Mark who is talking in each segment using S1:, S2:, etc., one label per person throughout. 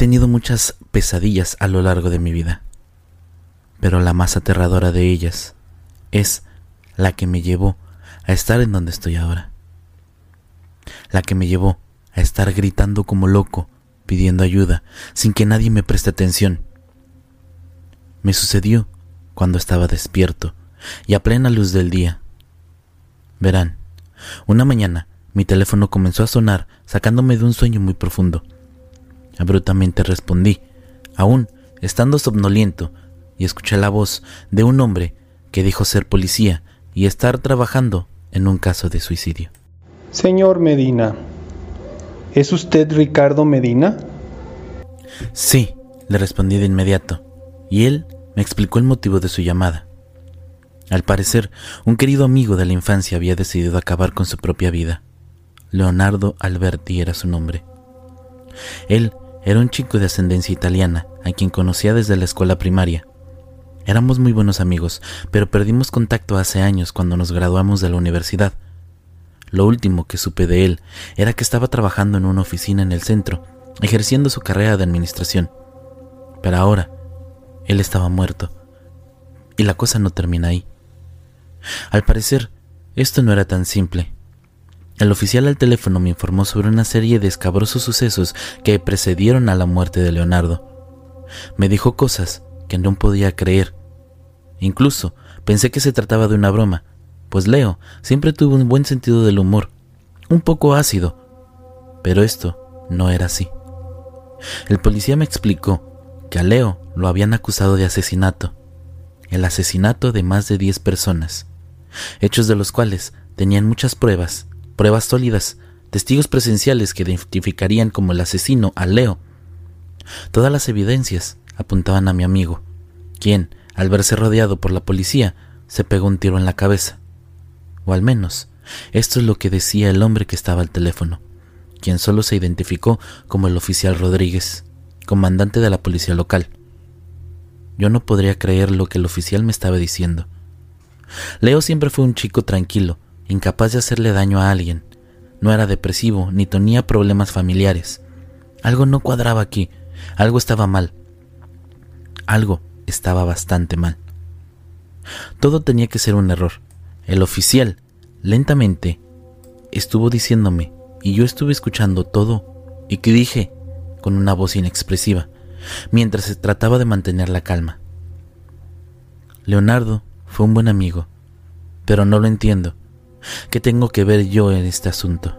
S1: tenido muchas pesadillas a lo largo de mi vida, pero la más aterradora de ellas es la que me llevó a estar en donde estoy ahora. La que me llevó a estar gritando como loco, pidiendo ayuda, sin que nadie me preste atención. Me sucedió cuando estaba despierto y a plena luz del día. Verán, una mañana mi teléfono comenzó a sonar sacándome de un sueño muy profundo. Abruptamente respondí, aún estando somnoliento, y escuché la voz de un hombre que dijo ser policía y estar trabajando en un caso de suicidio.
S2: Señor Medina, ¿es usted Ricardo Medina?
S1: Sí, le respondí de inmediato, y él me explicó el motivo de su llamada. Al parecer, un querido amigo de la infancia había decidido acabar con su propia vida. Leonardo Alberti era su nombre. Él era un chico de ascendencia italiana, a quien conocía desde la escuela primaria. Éramos muy buenos amigos, pero perdimos contacto hace años cuando nos graduamos de la universidad. Lo último que supe de él era que estaba trabajando en una oficina en el centro, ejerciendo su carrera de administración. Pero ahora, él estaba muerto. Y la cosa no termina ahí. Al parecer, esto no era tan simple. El oficial al teléfono me informó sobre una serie de escabrosos sucesos que precedieron a la muerte de Leonardo. Me dijo cosas que no podía creer. Incluso pensé que se trataba de una broma, pues Leo siempre tuvo un buen sentido del humor, un poco ácido. Pero esto no era así. El policía me explicó que a Leo lo habían acusado de asesinato, el asesinato de más de diez personas hechos de los cuales tenían muchas pruebas, pruebas sólidas, testigos presenciales que identificarían como el asesino a Leo. Todas las evidencias apuntaban a mi amigo, quien, al verse rodeado por la policía, se pegó un tiro en la cabeza. O al menos, esto es lo que decía el hombre que estaba al teléfono, quien solo se identificó como el oficial Rodríguez, comandante de la policía local. Yo no podría creer lo que el oficial me estaba diciendo. Leo siempre fue un chico tranquilo, incapaz de hacerle daño a alguien. No era depresivo ni tenía problemas familiares. Algo no cuadraba aquí, algo estaba mal. Algo estaba bastante mal. Todo tenía que ser un error. El oficial, lentamente, estuvo diciéndome, y yo estuve escuchando todo, y que dije, con una voz inexpresiva, mientras se trataba de mantener la calma. Leonardo fue un buen amigo, pero no lo entiendo. ¿Qué tengo que ver yo en este asunto?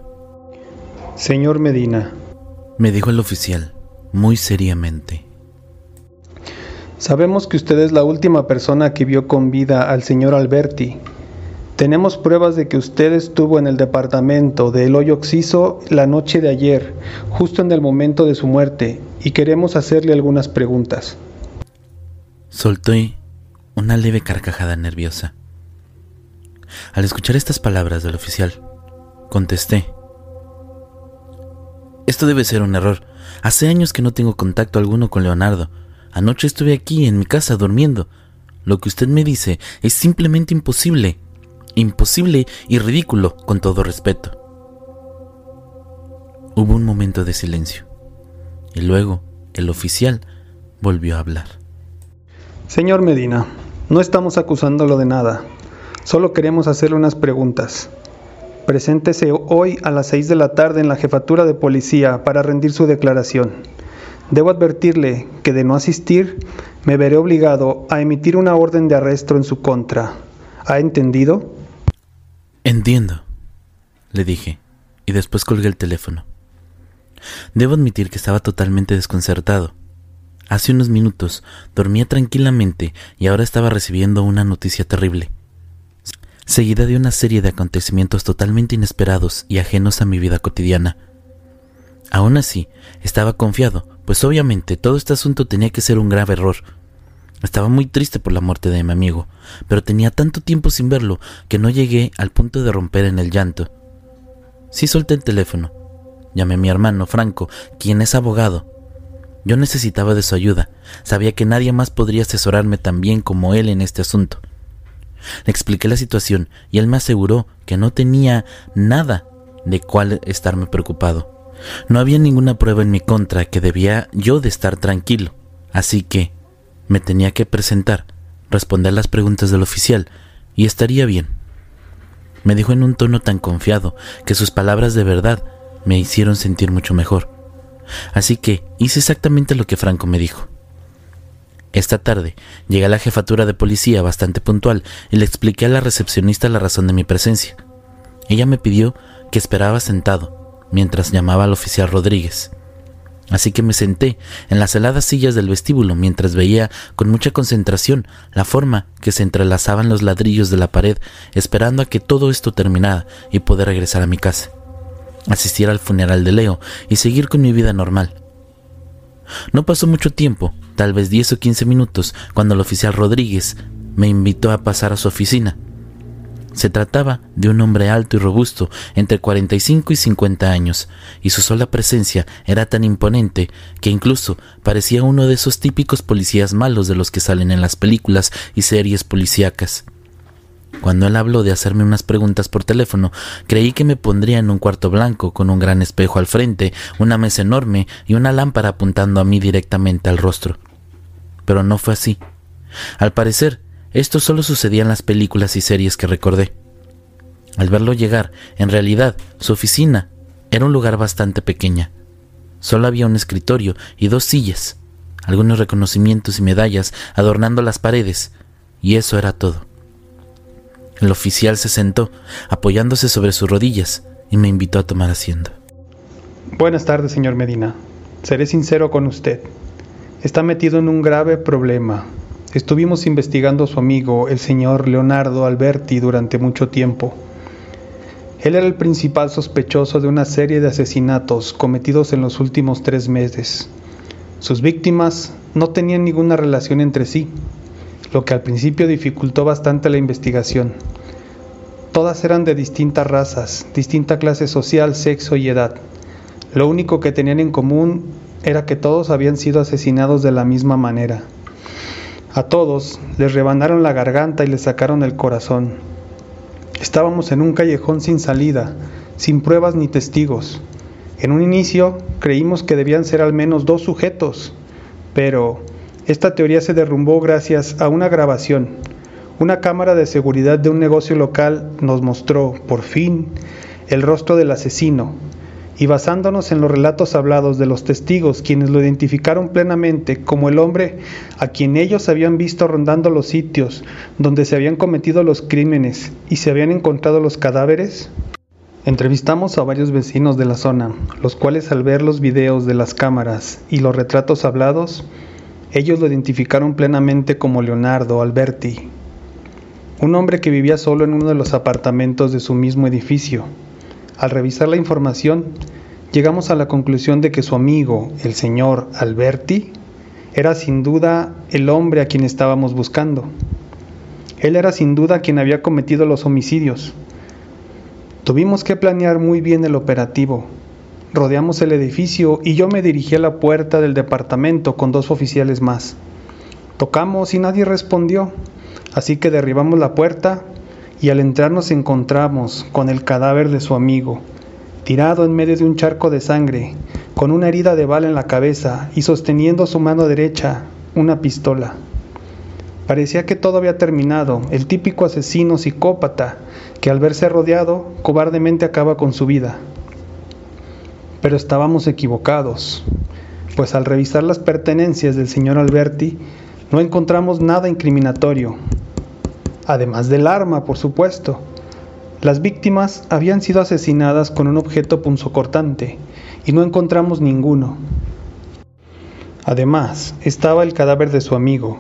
S2: Señor Medina,
S1: me dijo el oficial, muy seriamente.
S2: Sabemos que usted es la última persona que vio con vida al señor Alberti. Tenemos pruebas de que usted estuvo en el departamento del hoyo oxiso la noche de ayer, justo en el momento de su muerte, y queremos hacerle algunas preguntas.
S1: Solté una leve carcajada nerviosa. Al escuchar estas palabras del oficial, contesté. Esto debe ser un error. Hace años que no tengo contacto alguno con Leonardo. Anoche estuve aquí en mi casa durmiendo. Lo que usted me dice es simplemente imposible. Imposible y ridículo, con todo respeto. Hubo un momento de silencio. Y luego el oficial volvió a hablar.
S2: Señor Medina, no estamos acusándolo de nada. Solo queremos hacerle unas preguntas. Preséntese hoy a las 6 de la tarde en la jefatura de policía para rendir su declaración. Debo advertirle que de no asistir, me veré obligado a emitir una orden de arresto en su contra. ¿Ha entendido?
S1: Entiendo, le dije, y después colgué el teléfono. Debo admitir que estaba totalmente desconcertado. Hace unos minutos dormía tranquilamente y ahora estaba recibiendo una noticia terrible, seguida de una serie de acontecimientos totalmente inesperados y ajenos a mi vida cotidiana. Aún así, estaba confiado, pues obviamente todo este asunto tenía que ser un grave error. Estaba muy triste por la muerte de mi amigo, pero tenía tanto tiempo sin verlo que no llegué al punto de romper en el llanto. Sí solté el teléfono. Llamé a mi hermano Franco, quien es abogado. Yo necesitaba de su ayuda. Sabía que nadie más podría asesorarme tan bien como él en este asunto. Le expliqué la situación y él me aseguró que no tenía nada de cuál estarme preocupado. No había ninguna prueba en mi contra que debía yo de estar tranquilo. Así que me tenía que presentar, responder las preguntas del oficial y estaría bien. Me dijo en un tono tan confiado que sus palabras de verdad me hicieron sentir mucho mejor. Así que hice exactamente lo que Franco me dijo. Esta tarde llegué a la jefatura de policía bastante puntual y le expliqué a la recepcionista la razón de mi presencia. Ella me pidió que esperaba sentado mientras llamaba al oficial Rodríguez. Así que me senté en las heladas sillas del vestíbulo mientras veía con mucha concentración la forma que se entrelazaban los ladrillos de la pared, esperando a que todo esto terminara y poder regresar a mi casa, asistir al funeral de Leo y seguir con mi vida normal. No pasó mucho tiempo, tal vez 10 o 15 minutos, cuando el oficial Rodríguez me invitó a pasar a su oficina. Se trataba de un hombre alto y robusto, entre 45 y 50 años, y su sola presencia era tan imponente que incluso parecía uno de esos típicos policías malos de los que salen en las películas y series policíacas. Cuando él habló de hacerme unas preguntas por teléfono, creí que me pondría en un cuarto blanco con un gran espejo al frente, una mesa enorme y una lámpara apuntando a mí directamente al rostro. Pero no fue así. Al parecer, esto solo sucedía en las películas y series que recordé. Al verlo llegar, en realidad, su oficina era un lugar bastante pequeña. Solo había un escritorio y dos sillas, algunos reconocimientos y medallas adornando las paredes, y eso era todo. El oficial se sentó, apoyándose sobre sus rodillas, y me invitó a tomar asiento.
S2: Buenas tardes, señor Medina. Seré sincero con usted. Está metido en un grave problema. Estuvimos investigando a su amigo, el señor Leonardo Alberti, durante mucho tiempo. Él era el principal sospechoso de una serie de asesinatos cometidos en los últimos tres meses. Sus víctimas no tenían ninguna relación entre sí, lo que al principio dificultó bastante la investigación. Todas eran de distintas razas, distinta clase social, sexo y edad. Lo único que tenían en común era que todos habían sido asesinados de la misma manera. A todos les rebanaron la garganta y les sacaron el corazón. Estábamos en un callejón sin salida, sin pruebas ni testigos. En un inicio creímos que debían ser al menos dos sujetos, pero esta teoría se derrumbó gracias a una grabación. Una cámara de seguridad de un negocio local nos mostró, por fin, el rostro del asesino, y basándonos en los relatos hablados de los testigos, quienes lo identificaron plenamente como el hombre a quien ellos habían visto rondando los sitios donde se habían cometido los crímenes y se habían encontrado los cadáveres, entrevistamos a varios vecinos de la zona, los cuales al ver los videos de las cámaras y los retratos hablados, ellos lo identificaron plenamente como Leonardo Alberti, un hombre que vivía solo en uno de los apartamentos de su mismo edificio. Al revisar la información, llegamos a la conclusión de que su amigo, el señor Alberti, era sin duda el hombre a quien estábamos buscando. Él era sin duda quien había cometido los homicidios. Tuvimos que planear muy bien el operativo. Rodeamos el edificio y yo me dirigí a la puerta del departamento con dos oficiales más. Tocamos y nadie respondió, así que derribamos la puerta y al entrar nos encontramos con el cadáver de su amigo, tirado en medio de un charco de sangre, con una herida de bala en la cabeza y sosteniendo su mano derecha una pistola. Parecía que todo había terminado, el típico asesino psicópata que al verse rodeado cobardemente acaba con su vida. Pero estábamos equivocados, pues al revisar las pertenencias del señor Alberti no encontramos nada incriminatorio, además del arma, por supuesto. Las víctimas habían sido asesinadas con un objeto punzocortante y no encontramos ninguno. Además, estaba el cadáver de su amigo.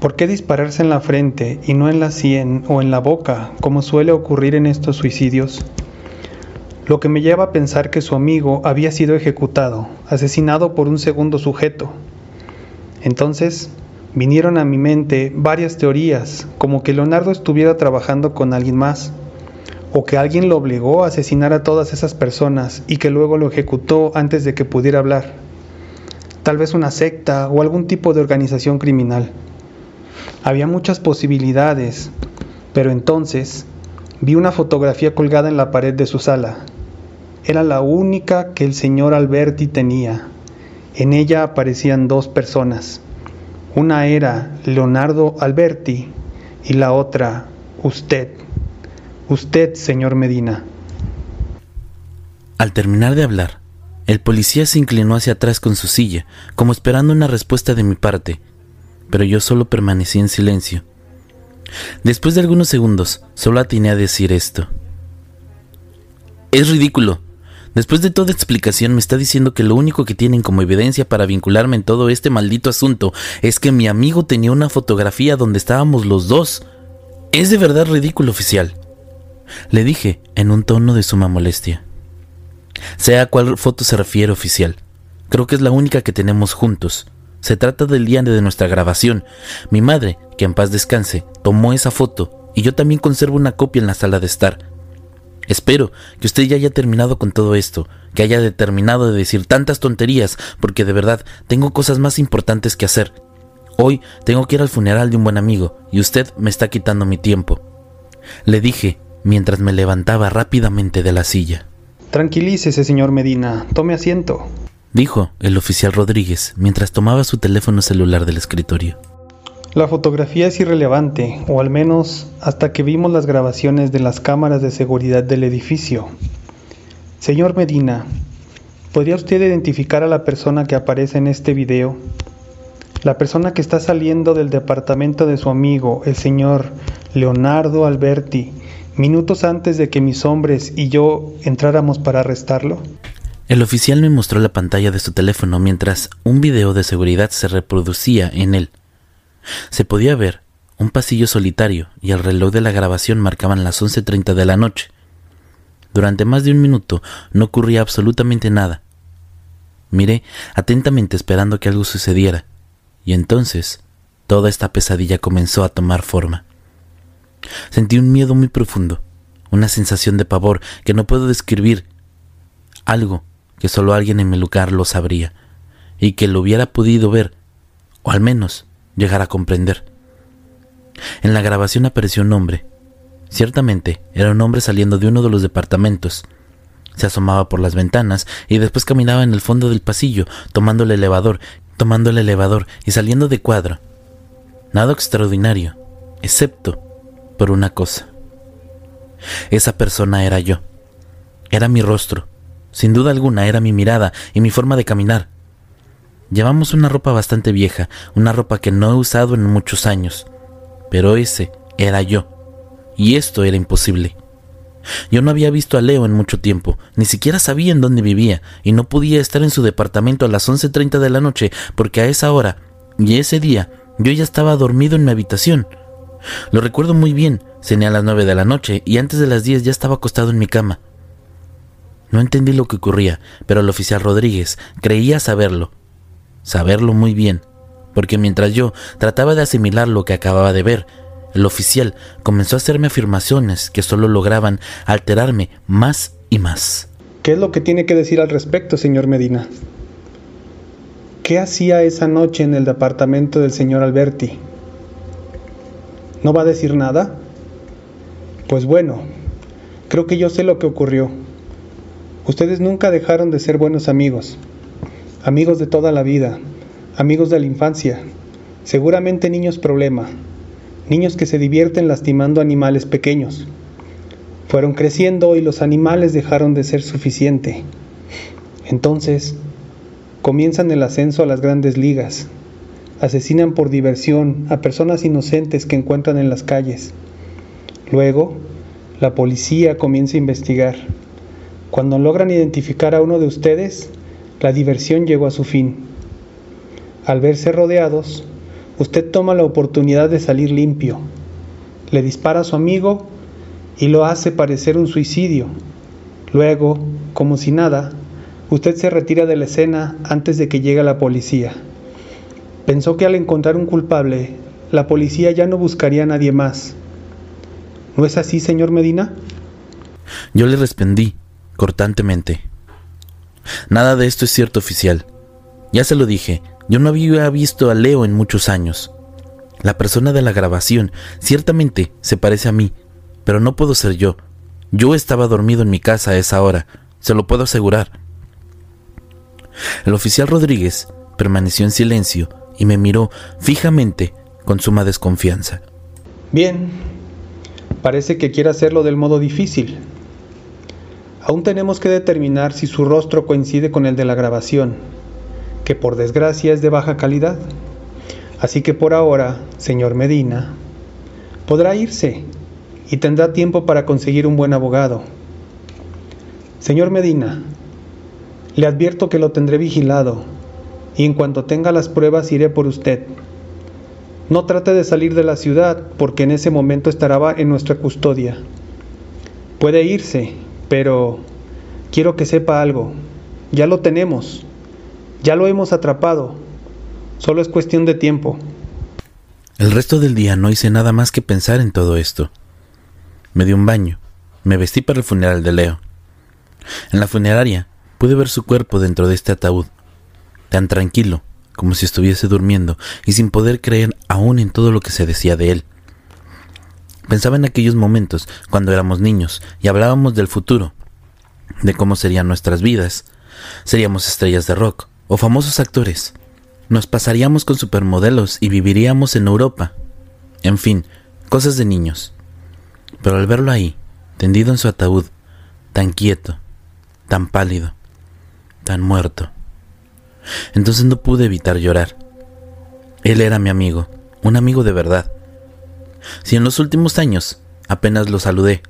S2: ¿Por qué dispararse en la frente y no en la sien o en la boca, como suele ocurrir en estos suicidios? Lo que me lleva a pensar que su amigo había sido ejecutado, asesinado por un segundo sujeto. Entonces, Vinieron a mi mente varias teorías, como que Leonardo estuviera trabajando con alguien más, o que alguien lo obligó a asesinar a todas esas personas y que luego lo ejecutó antes de que pudiera hablar. Tal vez una secta o algún tipo de organización criminal. Había muchas posibilidades, pero entonces vi una fotografía colgada en la pared de su sala. Era la única que el señor Alberti tenía. En ella aparecían dos personas. Una era Leonardo Alberti y la otra usted. Usted, señor Medina.
S1: Al terminar de hablar, el policía se inclinó hacia atrás con su silla, como esperando una respuesta de mi parte, pero yo solo permanecí en silencio. Después de algunos segundos, solo atiné a decir esto. Es ridículo. Después de toda explicación me está diciendo que lo único que tienen como evidencia para vincularme en todo este maldito asunto es que mi amigo tenía una fotografía donde estábamos los dos. Es de verdad ridículo, oficial. Le dije en un tono de suma molestia. Sea cuál foto se refiere, oficial. Creo que es la única que tenemos juntos. Se trata del día de nuestra grabación. Mi madre, que en paz descanse, tomó esa foto y yo también conservo una copia en la sala de estar. Espero que usted ya haya terminado con todo esto, que haya determinado de decir tantas tonterías, porque de verdad tengo cosas más importantes que hacer. Hoy tengo que ir al funeral de un buen amigo y usted me está quitando mi tiempo. Le dije mientras me levantaba rápidamente de la silla.
S2: Tranquilícese, señor Medina. Tome asiento.
S1: Dijo el oficial Rodríguez mientras tomaba su teléfono celular del escritorio.
S2: La fotografía es irrelevante, o al menos hasta que vimos las grabaciones de las cámaras de seguridad del edificio. Señor Medina, ¿podría usted identificar a la persona que aparece en este video? La persona que está saliendo del departamento de su amigo, el señor Leonardo Alberti, minutos antes de que mis hombres y yo entráramos para arrestarlo?
S1: El oficial me mostró la pantalla de su teléfono mientras un video de seguridad se reproducía en él. Se podía ver un pasillo solitario y el reloj de la grabación marcaban las 11.30 de la noche. Durante más de un minuto no ocurría absolutamente nada. Miré atentamente esperando que algo sucediera, y entonces toda esta pesadilla comenzó a tomar forma. Sentí un miedo muy profundo, una sensación de pavor que no puedo describir, algo que solo alguien en mi lugar lo sabría, y que lo hubiera podido ver, o al menos llegar a comprender. En la grabación apareció un hombre. Ciertamente, era un hombre saliendo de uno de los departamentos. Se asomaba por las ventanas y después caminaba en el fondo del pasillo, tomando el elevador, tomando el elevador y saliendo de cuadro. Nada extraordinario, excepto por una cosa. Esa persona era yo. Era mi rostro. Sin duda alguna era mi mirada y mi forma de caminar. Llevamos una ropa bastante vieja, una ropa que no he usado en muchos años. Pero ese era yo. Y esto era imposible. Yo no había visto a Leo en mucho tiempo, ni siquiera sabía en dónde vivía, y no podía estar en su departamento a las 11.30 de la noche, porque a esa hora y ese día yo ya estaba dormido en mi habitación. Lo recuerdo muy bien, cené a las nueve de la noche y antes de las diez ya estaba acostado en mi cama. No entendí lo que ocurría, pero el oficial Rodríguez creía saberlo, saberlo muy bien, porque mientras yo trataba de asimilar lo que acababa de ver, el oficial comenzó a hacerme afirmaciones que solo lograban alterarme más y más.
S2: ¿Qué es lo que tiene que decir al respecto, señor Medina? ¿Qué hacía esa noche en el departamento del señor Alberti? ¿No va a decir nada? Pues bueno, creo que yo sé lo que ocurrió. Ustedes nunca dejaron de ser buenos amigos, amigos de toda la vida, amigos de la infancia, seguramente niños problema, niños que se divierten lastimando animales pequeños. Fueron creciendo y los animales dejaron de ser suficiente. Entonces, comienzan el ascenso a las grandes ligas, asesinan por diversión a personas inocentes que encuentran en las calles. Luego, la policía comienza a investigar. Cuando logran identificar a uno de ustedes, la diversión llegó a su fin. Al verse rodeados, usted toma la oportunidad de salir limpio. Le dispara a su amigo y lo hace parecer un suicidio. Luego, como si nada, usted se retira de la escena antes de que llegue la policía. Pensó que al encontrar un culpable, la policía ya no buscaría a nadie más. ¿No es así, señor Medina?
S1: Yo le respondí cortantemente. Nada de esto es cierto, oficial. Ya se lo dije, yo no había visto a Leo en muchos años. La persona de la grabación ciertamente se parece a mí, pero no puedo ser yo. Yo estaba dormido en mi casa a esa hora, se lo puedo asegurar. El oficial Rodríguez permaneció en silencio y me miró fijamente con suma desconfianza.
S2: Bien, parece que quiere hacerlo del modo difícil. Aún tenemos que determinar si su rostro coincide con el de la grabación, que por desgracia es de baja calidad. Así que por ahora, señor Medina, podrá irse y tendrá tiempo para conseguir un buen abogado. Señor Medina, le advierto que lo tendré vigilado y en cuanto tenga las pruebas iré por usted. No trate de salir de la ciudad porque en ese momento estará en nuestra custodia. Puede irse, pero quiero que sepa algo. Ya lo tenemos. Ya lo hemos atrapado. Solo es cuestión de tiempo.
S1: El resto del día no hice nada más que pensar en todo esto. Me di un baño. Me vestí para el funeral de Leo. En la funeraria pude ver su cuerpo dentro de este ataúd, tan tranquilo como si estuviese durmiendo y sin poder creer aún en todo lo que se decía de él. Pensaba en aquellos momentos cuando éramos niños y hablábamos del futuro, de cómo serían nuestras vidas. Seríamos estrellas de rock o famosos actores. Nos pasaríamos con supermodelos y viviríamos en Europa. En fin, cosas de niños. Pero al verlo ahí, tendido en su ataúd, tan quieto, tan pálido, tan muerto, entonces no pude evitar llorar. Él era mi amigo, un amigo de verdad. Si en los últimos años apenas lo saludé,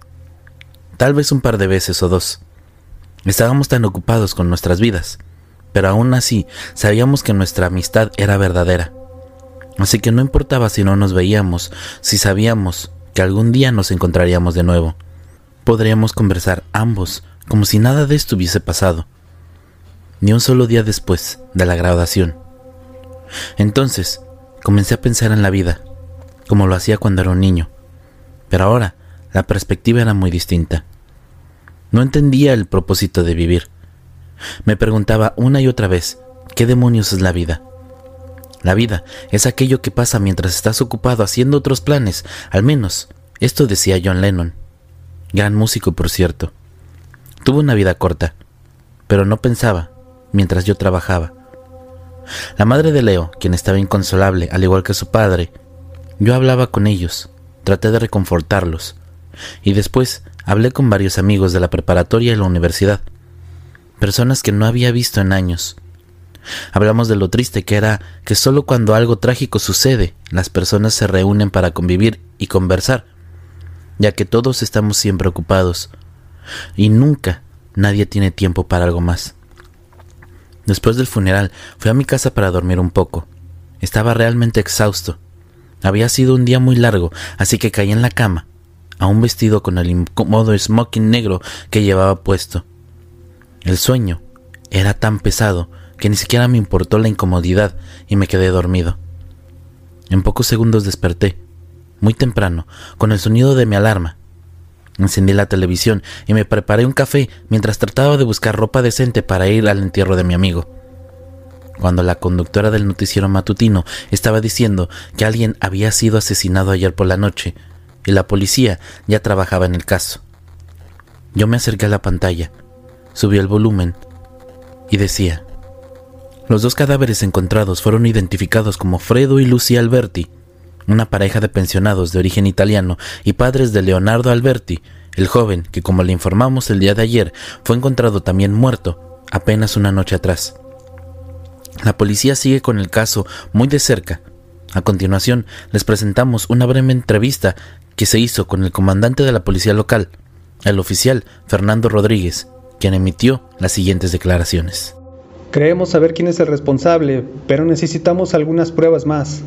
S1: tal vez un par de veces o dos, estábamos tan ocupados con nuestras vidas pero aún así sabíamos que nuestra amistad era verdadera. Así que no importaba si no nos veíamos, si sabíamos que algún día nos encontraríamos de nuevo. Podríamos conversar ambos como si nada de esto hubiese pasado, ni un solo día después de la graduación. Entonces comencé a pensar en la vida, como lo hacía cuando era un niño, pero ahora la perspectiva era muy distinta. No entendía el propósito de vivir me preguntaba una y otra vez, ¿qué demonios es la vida? La vida es aquello que pasa mientras estás ocupado haciendo otros planes, al menos, esto decía John Lennon. Gran músico, por cierto. Tuvo una vida corta, pero no pensaba mientras yo trabajaba. La madre de Leo, quien estaba inconsolable, al igual que su padre, yo hablaba con ellos, traté de reconfortarlos, y después hablé con varios amigos de la preparatoria y la universidad personas que no había visto en años. Hablamos de lo triste que era que solo cuando algo trágico sucede, las personas se reúnen para convivir y conversar, ya que todos estamos siempre ocupados, y nunca nadie tiene tiempo para algo más. Después del funeral fui a mi casa para dormir un poco. Estaba realmente exhausto. Había sido un día muy largo, así que caí en la cama, aún vestido con el incómodo smoking negro que llevaba puesto. El sueño era tan pesado que ni siquiera me importó la incomodidad y me quedé dormido. En pocos segundos desperté, muy temprano, con el sonido de mi alarma. Encendí la televisión y me preparé un café mientras trataba de buscar ropa decente para ir al entierro de mi amigo. Cuando la conductora del noticiero matutino estaba diciendo que alguien había sido asesinado ayer por la noche y la policía ya trabajaba en el caso. Yo me acerqué a la pantalla Subió el volumen y decía, los dos cadáveres encontrados fueron identificados como Fredo y Lucia Alberti, una pareja de pensionados de origen italiano y padres de Leonardo Alberti, el joven que, como le informamos el día de ayer, fue encontrado también muerto apenas una noche atrás. La policía sigue con el caso muy de cerca. A continuación, les presentamos una breve entrevista que se hizo con el comandante de la policía local, el oficial Fernando Rodríguez, quien emitió las siguientes declaraciones.
S2: Creemos saber quién es el responsable, pero necesitamos algunas pruebas más.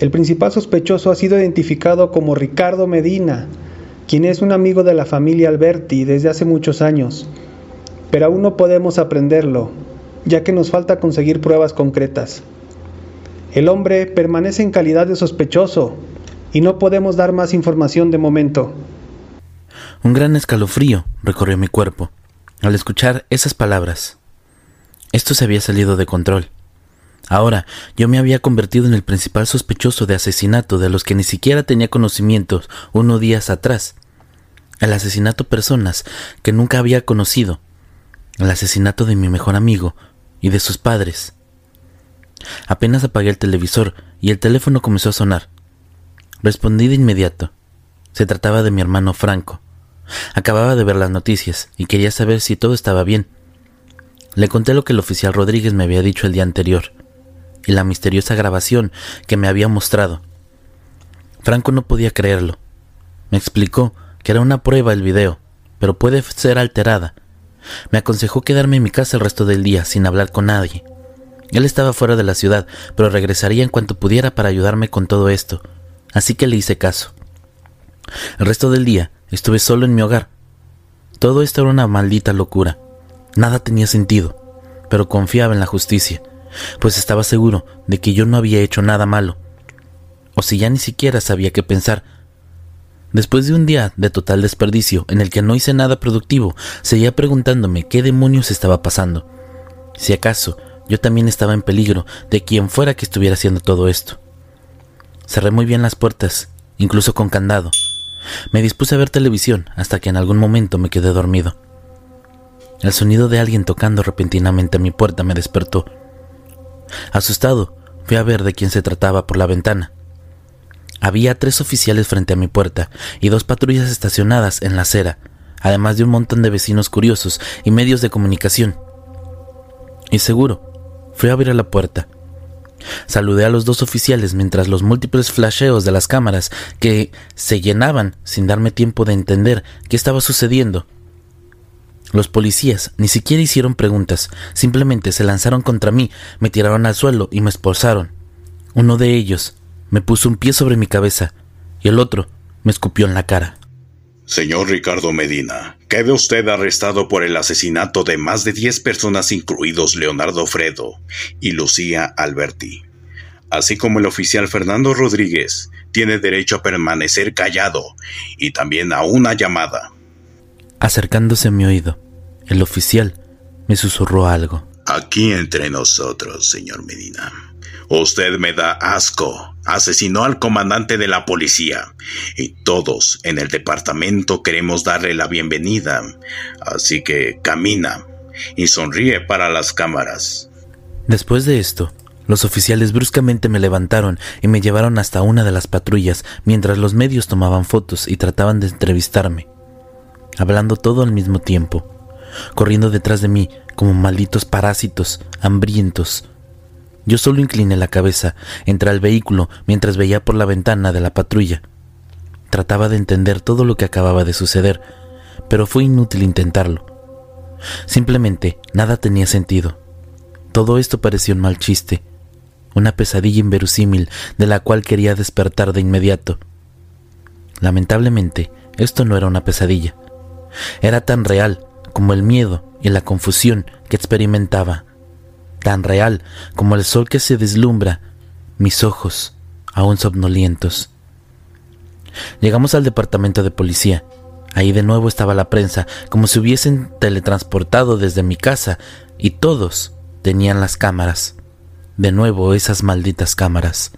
S2: El principal sospechoso ha sido identificado como Ricardo Medina, quien es un amigo de la familia Alberti desde hace muchos años, pero aún no podemos aprenderlo, ya que nos falta conseguir pruebas concretas. El hombre permanece en calidad de sospechoso y no podemos dar más información de momento.
S1: Un gran escalofrío recorrió mi cuerpo al escuchar esas palabras. Esto se había salido de control. Ahora yo me había convertido en el principal sospechoso de asesinato de los que ni siquiera tenía conocimientos unos días atrás. El asesinato personas que nunca había conocido. El asesinato de mi mejor amigo y de sus padres. Apenas apagué el televisor y el teléfono comenzó a sonar. Respondí de inmediato. Se trataba de mi hermano Franco. Acababa de ver las noticias y quería saber si todo estaba bien. Le conté lo que el oficial Rodríguez me había dicho el día anterior y la misteriosa grabación que me había mostrado. Franco no podía creerlo. Me explicó que era una prueba el video, pero puede ser alterada. Me aconsejó quedarme en mi casa el resto del día sin hablar con nadie. Él estaba fuera de la ciudad, pero regresaría en cuanto pudiera para ayudarme con todo esto así que le hice caso. El resto del día estuve solo en mi hogar. Todo esto era una maldita locura. Nada tenía sentido, pero confiaba en la justicia, pues estaba seguro de que yo no había hecho nada malo, o si ya ni siquiera sabía qué pensar. Después de un día de total desperdicio en el que no hice nada productivo, seguía preguntándome qué demonios estaba pasando. Si acaso yo también estaba en peligro de quien fuera que estuviera haciendo todo esto. Cerré muy bien las puertas, incluso con candado. Me dispuse a ver televisión hasta que en algún momento me quedé dormido. El sonido de alguien tocando repentinamente a mi puerta me despertó. Asustado, fui a ver de quién se trataba por la ventana. Había tres oficiales frente a mi puerta y dos patrullas estacionadas en la acera, además de un montón de vecinos curiosos y medios de comunicación. Y seguro, fui a abrir la puerta Saludé a los dos oficiales mientras los múltiples flasheos de las cámaras que se llenaban sin darme tiempo de entender qué estaba sucediendo. Los policías ni siquiera hicieron preguntas, simplemente se lanzaron contra mí, me tiraron al suelo y me expulsaron. Uno de ellos me puso un pie sobre mi cabeza y el otro me escupió en la cara.
S3: Señor Ricardo Medina, queda usted arrestado por el asesinato de más de 10 personas, incluidos Leonardo Fredo y Lucía Alberti. Así como el oficial Fernando Rodríguez, tiene derecho a permanecer callado y también a una llamada.
S1: Acercándose a mi oído, el oficial me susurró algo.
S3: Aquí entre nosotros, señor Medina. Usted me da asco asesinó al comandante de la policía y todos en el departamento queremos darle la bienvenida. Así que camina y sonríe para las cámaras.
S1: Después de esto, los oficiales bruscamente me levantaron y me llevaron hasta una de las patrullas mientras los medios tomaban fotos y trataban de entrevistarme, hablando todo al mismo tiempo, corriendo detrás de mí como malditos parásitos, hambrientos, yo solo incliné la cabeza, entré al vehículo mientras veía por la ventana de la patrulla. Trataba de entender todo lo que acababa de suceder, pero fue inútil intentarlo. Simplemente nada tenía sentido. Todo esto parecía un mal chiste, una pesadilla inverosímil de la cual quería despertar de inmediato. Lamentablemente, esto no era una pesadilla. Era tan real como el miedo y la confusión que experimentaba tan real como el sol que se deslumbra, mis ojos aún somnolientos. Llegamos al departamento de policía. Ahí de nuevo estaba la prensa, como si hubiesen teletransportado desde mi casa, y todos tenían las cámaras. De nuevo esas malditas cámaras.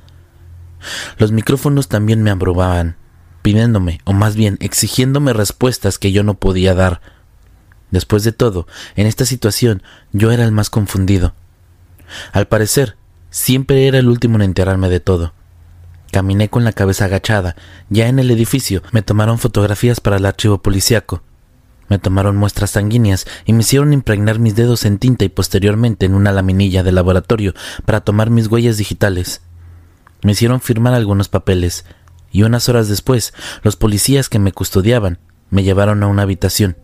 S1: Los micrófonos también me abrumaban, pidiéndome, o más bien exigiéndome respuestas que yo no podía dar. Después de todo, en esta situación yo era el más confundido. Al parecer, siempre era el último en enterarme de todo. Caminé con la cabeza agachada. Ya en el edificio me tomaron fotografías para el archivo policiaco. Me tomaron muestras sanguíneas y me hicieron impregnar mis dedos en tinta y posteriormente en una laminilla de laboratorio para tomar mis huellas digitales. Me hicieron firmar algunos papeles y unas horas después los policías que me custodiaban me llevaron a una habitación.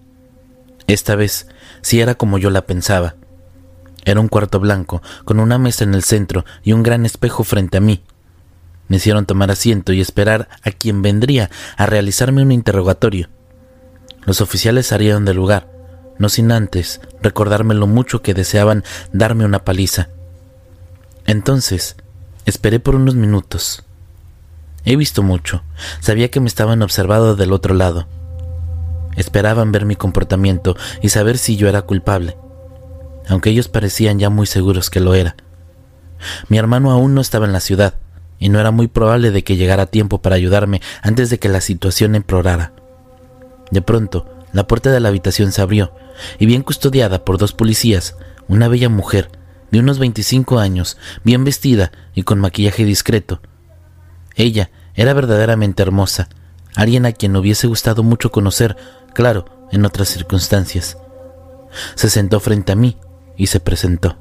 S1: Esta vez sí era como yo la pensaba. Era un cuarto blanco, con una mesa en el centro y un gran espejo frente a mí. Me hicieron tomar asiento y esperar a quien vendría a realizarme un interrogatorio. Los oficiales salieron del lugar, no sin antes recordarme lo mucho que deseaban darme una paliza. Entonces, Esperé por unos minutos. He visto mucho. Sabía que me estaban observando del otro lado. Esperaban ver mi comportamiento y saber si yo era culpable, aunque ellos parecían ya muy seguros que lo era. Mi hermano aún no estaba en la ciudad, y no era muy probable de que llegara a tiempo para ayudarme antes de que la situación empeorara. De pronto, la puerta de la habitación se abrió, y bien custodiada por dos policías, una bella mujer, de unos 25 años, bien vestida y con maquillaje discreto. Ella era verdaderamente hermosa, alguien a quien hubiese gustado mucho conocer, claro, en otras circunstancias. Se sentó frente a mí y se presentó.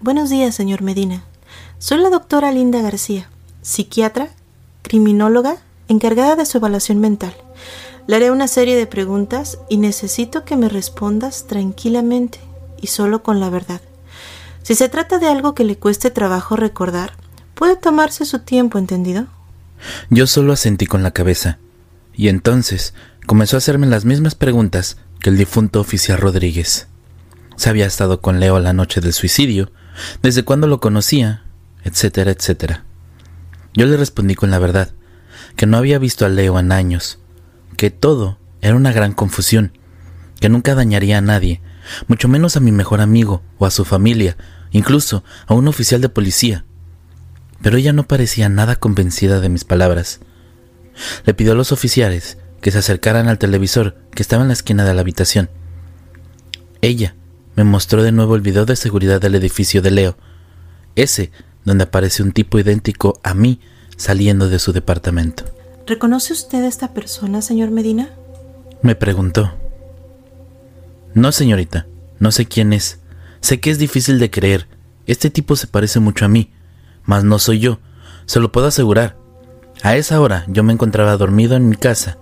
S4: Buenos días, señor Medina. Soy la doctora Linda García, psiquiatra, criminóloga, encargada de su evaluación mental. Le haré una serie de preguntas y necesito que me respondas tranquilamente y solo con la verdad. Si se trata de algo que le cueste trabajo recordar, puede tomarse su tiempo, ¿entendido?
S1: Yo solo asentí con la cabeza, y entonces comenzó a hacerme las mismas preguntas que el difunto oficial Rodríguez. Se había estado con Leo la noche del suicidio, desde cuándo lo conocía, etcétera, etcétera. Yo le respondí con la verdad, que no había visto a Leo en años, que todo era una gran confusión, que nunca dañaría a nadie, mucho menos a mi mejor amigo o a su familia, incluso a un oficial de policía. Pero ella no parecía nada convencida de mis palabras. Le pidió a los oficiales que se acercaran al televisor que estaba en la esquina de la habitación. Ella me mostró de nuevo el video de seguridad del edificio de Leo, ese donde aparece un tipo idéntico a mí saliendo de su departamento.
S4: ¿Reconoce usted a esta persona, señor Medina?
S1: Me preguntó. No, señorita, no sé quién es. Sé que es difícil de creer. Este tipo se parece mucho a mí, mas no soy yo, se lo puedo asegurar. A esa hora yo me encontraba dormido en mi casa.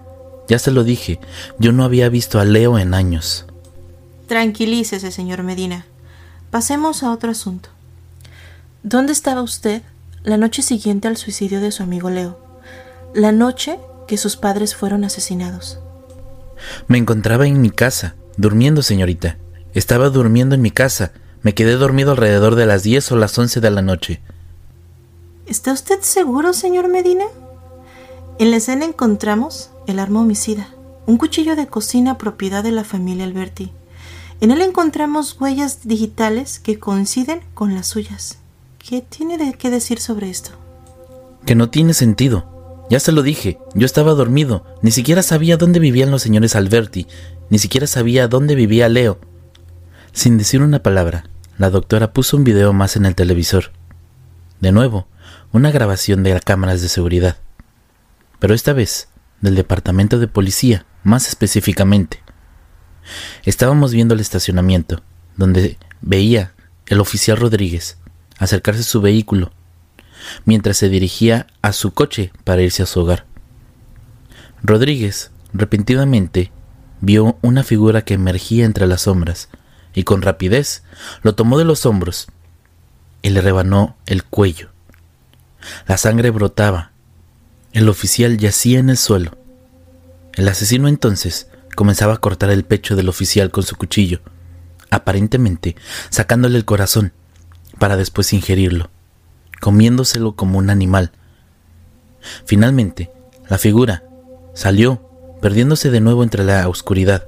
S1: Ya se lo dije, yo no había visto a Leo en años.
S4: Tranquilícese, señor Medina. Pasemos a otro asunto. ¿Dónde estaba usted la noche siguiente al suicidio de su amigo Leo? La noche que sus padres fueron asesinados.
S1: Me encontraba en mi casa, Durmiendo, señorita. Estaba durmiendo en mi casa. Me quedé dormido alrededor de las 10 o las 11 de la noche.
S4: ¿Está usted seguro, señor Medina? En la escena encontramos el arma homicida, un cuchillo de cocina propiedad de la familia Alberti. En él encontramos huellas digitales que coinciden con las suyas. ¿Qué tiene de qué decir sobre esto?
S1: Que no tiene sentido. Ya se lo dije, yo estaba dormido, ni siquiera sabía dónde vivían los señores Alberti, ni siquiera sabía dónde vivía Leo. Sin decir una palabra, la doctora puso un video más en el televisor. De nuevo, una grabación de las cámaras de seguridad. Pero esta vez, del departamento de policía, más específicamente. Estábamos viendo el estacionamiento, donde veía el oficial Rodríguez acercarse a su vehículo, mientras se dirigía a su coche para irse a su hogar. Rodríguez, repentinamente, vio una figura que emergía entre las sombras, y con rapidez lo tomó de los hombros y le rebanó el cuello. La sangre brotaba. El oficial yacía en el suelo. El asesino entonces comenzaba a cortar el pecho del oficial con su cuchillo, aparentemente sacándole el corazón, para después ingerirlo, comiéndoselo como un animal. Finalmente, la figura salió perdiéndose de nuevo entre la oscuridad.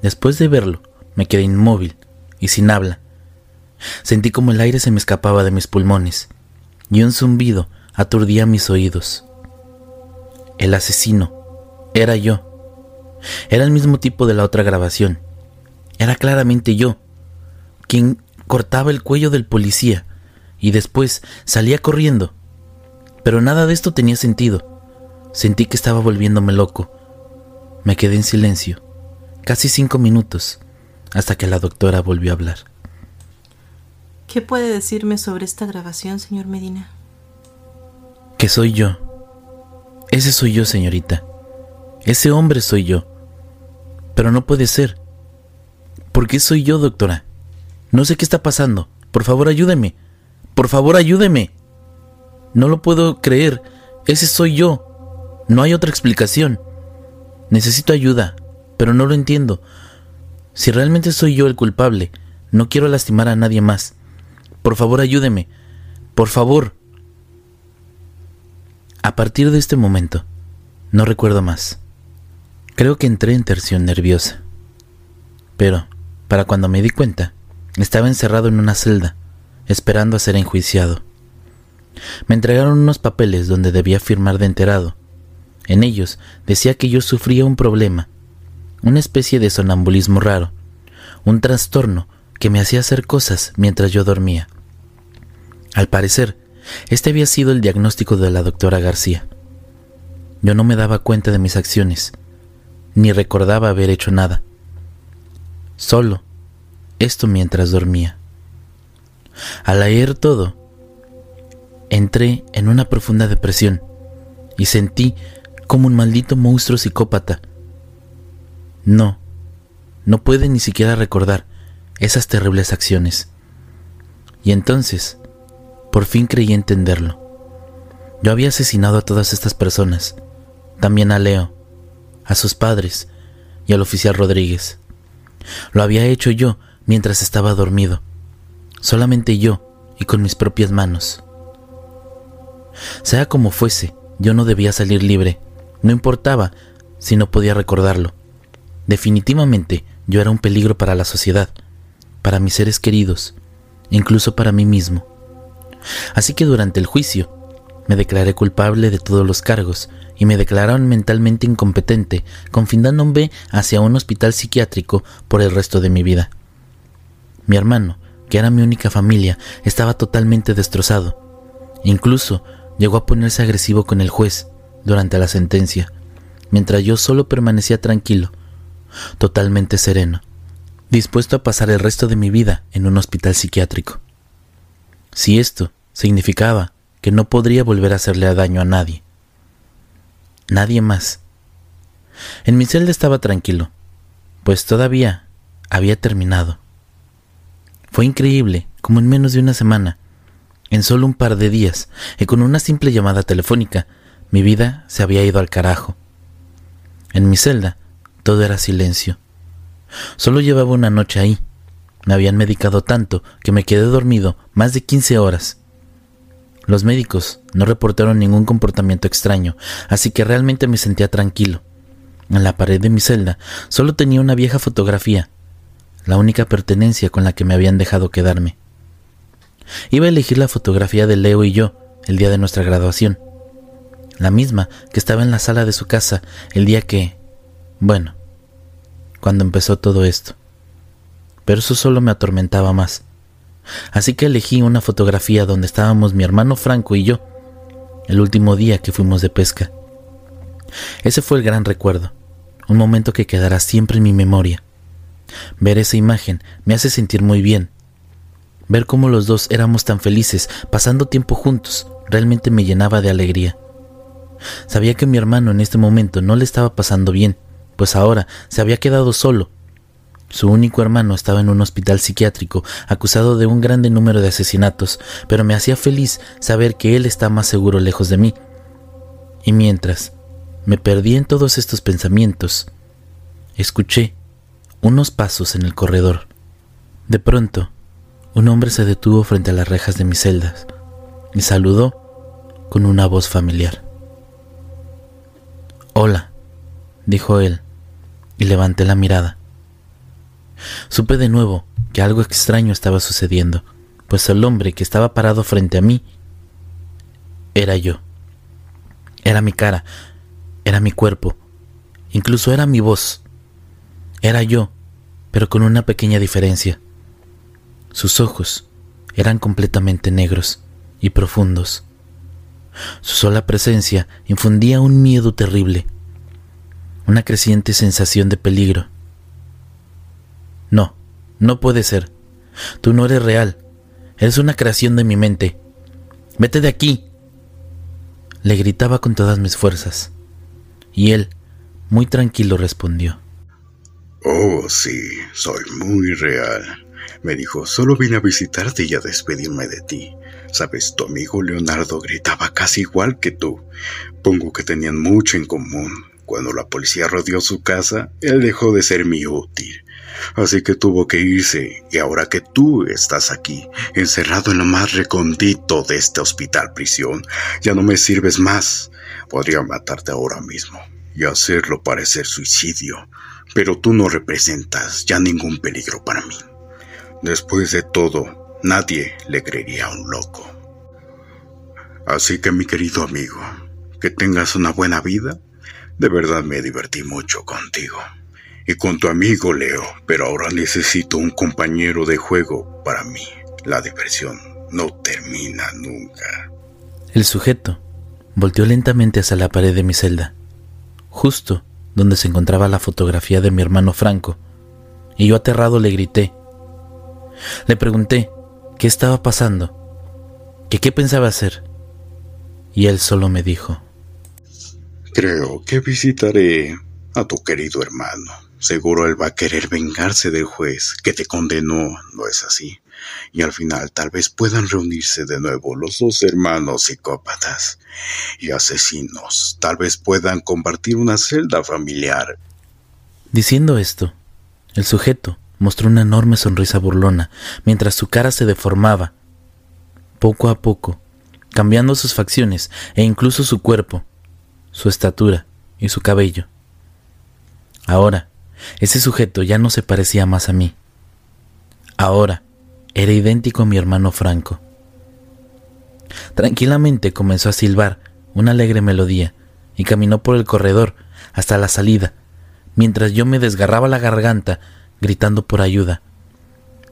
S1: Después de verlo, me quedé inmóvil y sin habla. Sentí como el aire se me escapaba de mis pulmones y un zumbido aturdía mis oídos. El asesino era yo. Era el mismo tipo de la otra grabación. Era claramente yo, quien cortaba el cuello del policía y después salía corriendo. Pero nada de esto tenía sentido. Sentí que estaba volviéndome loco. Me quedé en silencio, casi cinco minutos, hasta que la doctora volvió a hablar.
S4: ¿Qué puede decirme sobre esta grabación, señor Medina?
S1: Que soy yo. Ese soy yo, señorita. Ese hombre soy yo. Pero no puede ser. ¿Por qué soy yo, doctora? No sé qué está pasando. Por favor, ayúdeme. Por favor, ayúdeme. No lo puedo creer. Ese soy yo. No hay otra explicación. Necesito ayuda, pero no lo entiendo. Si realmente soy yo el culpable, no quiero lastimar a nadie más. Por favor, ayúdeme. por favor. A partir de este momento, no recuerdo más. Creo que entré en terción nerviosa. Pero, para cuando me di cuenta, estaba encerrado en una celda, esperando a ser enjuiciado. Me entregaron unos papeles donde debía firmar de enterado. En ellos decía que yo sufría un problema, una especie de sonambulismo raro, un trastorno que me hacía hacer cosas mientras yo dormía. Al parecer, este había sido el diagnóstico de la doctora García. Yo no me daba cuenta de mis acciones, ni recordaba haber hecho nada. Solo esto mientras dormía. Al leer todo, entré en una profunda depresión y sentí como un maldito monstruo psicópata. No, no puede ni siquiera recordar esas terribles acciones. Y entonces, por fin creí entenderlo. Yo había asesinado a todas estas personas, también a Leo, a sus padres y al oficial Rodríguez. Lo había hecho yo mientras estaba dormido, solamente yo y con mis propias manos. Sea como fuese, yo no debía salir libre, no importaba si no podía recordarlo. Definitivamente yo era un peligro para la sociedad, para mis seres queridos, incluso para mí mismo. Así que durante el juicio me declaré culpable de todos los cargos y me declararon mentalmente incompetente, confinándome hacia un hospital psiquiátrico por el resto de mi vida. Mi hermano, que era mi única familia, estaba totalmente destrozado. Incluso llegó a ponerse agresivo con el juez durante la sentencia, mientras yo solo permanecía tranquilo, totalmente sereno, dispuesto a pasar el resto de mi vida en un hospital psiquiátrico. Si esto significaba que no podría volver a hacerle daño a nadie. Nadie más. En mi celda estaba tranquilo, pues todavía había terminado. Fue increíble, como en menos de una semana, en solo un par de días, y con una simple llamada telefónica, mi vida se había ido al carajo. En mi celda, todo era silencio. Solo llevaba una noche ahí. Me habían medicado tanto que me quedé dormido más de 15 horas. Los médicos no reportaron ningún comportamiento extraño, así que realmente me sentía tranquilo. En la pared de mi celda solo tenía una vieja fotografía la única pertenencia con la que me habían dejado quedarme. Iba a elegir la fotografía de Leo y yo el día de nuestra graduación, la misma que estaba en la sala de su casa el día que... bueno, cuando empezó todo esto. Pero eso solo me atormentaba más. Así que elegí una fotografía donde estábamos mi hermano Franco y yo, el último día que fuimos de pesca. Ese fue el gran recuerdo, un momento que quedará siempre en mi memoria. Ver esa imagen me hace sentir muy bien. Ver cómo los dos éramos tan felices, pasando tiempo juntos, realmente me llenaba de alegría. Sabía que mi hermano en este momento no le estaba pasando bien, pues ahora se había quedado solo. Su único hermano estaba en un hospital psiquiátrico, acusado de un grande número de asesinatos, pero me hacía feliz saber que él está más seguro lejos de mí. Y mientras me perdí en todos estos pensamientos, escuché unos pasos en el corredor. De pronto, un hombre se detuvo frente a las rejas de mis celdas y saludó con una voz familiar. Hola, dijo él, y levanté la mirada. Supe de nuevo que algo extraño estaba sucediendo, pues el hombre que estaba parado frente a mí era yo. Era mi cara, era mi cuerpo, incluso era mi voz. Era yo, pero con una pequeña diferencia. Sus ojos eran completamente negros y profundos. Su sola presencia infundía un miedo terrible, una creciente sensación de peligro. No, no puede ser. Tú no eres real. Eres una creación de mi mente. Vete de aquí. Le gritaba con todas mis fuerzas. Y él, muy tranquilo, respondió.
S3: Oh, sí, soy muy real. Me dijo, solo vine a visitarte y a despedirme de ti. Sabes, tu amigo Leonardo gritaba casi igual que tú. Pongo que tenían mucho en común. Cuando la policía rodeó su casa, él dejó de ser mi útil. Así que tuvo que irse y ahora que tú estás aquí, encerrado en lo más recondito de este hospital prisión, ya no me sirves más. Podría matarte ahora mismo y hacerlo parecer suicidio, pero tú no representas ya ningún peligro para mí. Después de todo, nadie le creería a un loco. Así que mi querido amigo, que tengas una buena vida. De verdad me divertí mucho contigo. Y con tu amigo Leo, pero ahora necesito un compañero de juego para mí. La diversión no termina nunca.
S1: El sujeto volteó lentamente hacia la pared de mi celda, justo donde se encontraba la fotografía de mi hermano Franco, y yo aterrado le grité. Le pregunté qué estaba pasando, que qué pensaba hacer, y él solo me dijo,
S3: Creo que visitaré a tu querido hermano. Seguro él va a querer vengarse del juez que te condenó, ¿no es así? Y al final tal vez puedan reunirse de nuevo los dos hermanos psicópatas y asesinos. Tal vez puedan compartir una celda familiar.
S1: Diciendo esto, el sujeto mostró una enorme sonrisa burlona mientras su cara se deformaba. Poco a poco, cambiando sus facciones e incluso su cuerpo, su estatura y su cabello. Ahora, ese sujeto ya no se parecía más a mí. Ahora, era idéntico a mi hermano Franco. Tranquilamente comenzó a silbar una alegre melodía y caminó por el corredor hasta la salida, mientras yo me desgarraba la garganta gritando por ayuda,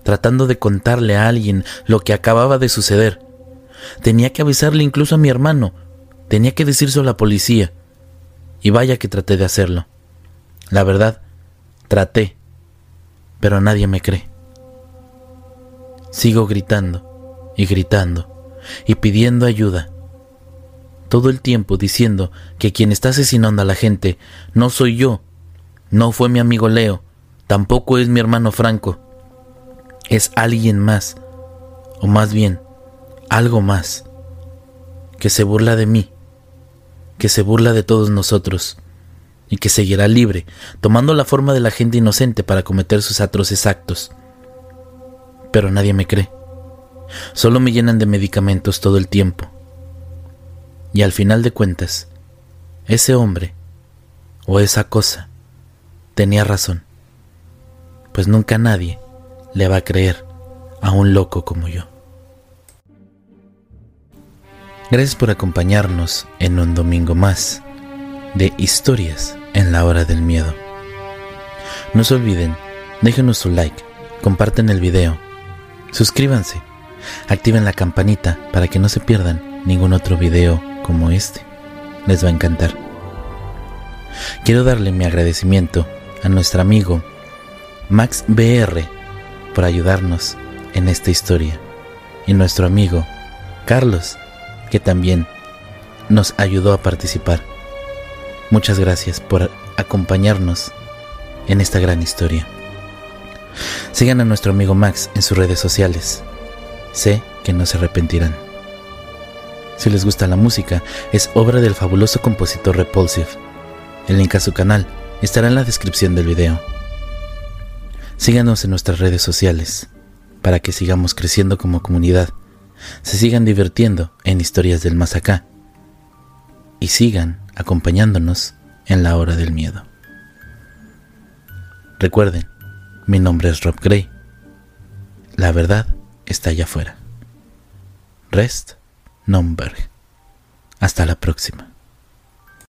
S1: tratando de contarle a alguien lo que acababa de suceder. Tenía que avisarle incluso a mi hermano, Tenía que decírselo a la policía. Y vaya que traté de hacerlo. La verdad, traté, pero nadie me cree. Sigo gritando y gritando y pidiendo ayuda. Todo el tiempo diciendo que quien está asesinando a la gente no soy yo, no fue mi amigo Leo, tampoco es mi hermano Franco. Es alguien más, o más bien, algo más, que se burla de mí que se burla de todos nosotros y que seguirá libre, tomando la forma de la gente inocente para cometer sus atroces actos. Pero nadie me cree. Solo me llenan de medicamentos todo el tiempo. Y al final de cuentas, ese hombre o esa cosa tenía razón, pues nunca nadie le va a creer a un loco como yo. Gracias por acompañarnos en un domingo más de historias en la hora del miedo. No se olviden, déjenos su like, comparten el video, suscríbanse, activen la campanita para que no se pierdan ningún otro video como este. Les va a encantar. Quiero darle mi agradecimiento a nuestro amigo Max BR por ayudarnos en esta historia y nuestro amigo Carlos que también nos ayudó a participar. Muchas gracias por acompañarnos en esta gran historia. Sigan a nuestro amigo Max en sus redes sociales. Sé que no se arrepentirán. Si les gusta la música, es obra del fabuloso compositor Repulsive. El link a su canal estará en la descripción del video. Síganos en nuestras redes sociales para que sigamos creciendo como comunidad se sigan divirtiendo en historias del más acá y sigan acompañándonos en la hora del miedo. Recuerden, mi nombre es Rob Gray. La verdad está allá afuera. Rest Nomberg. Hasta la próxima.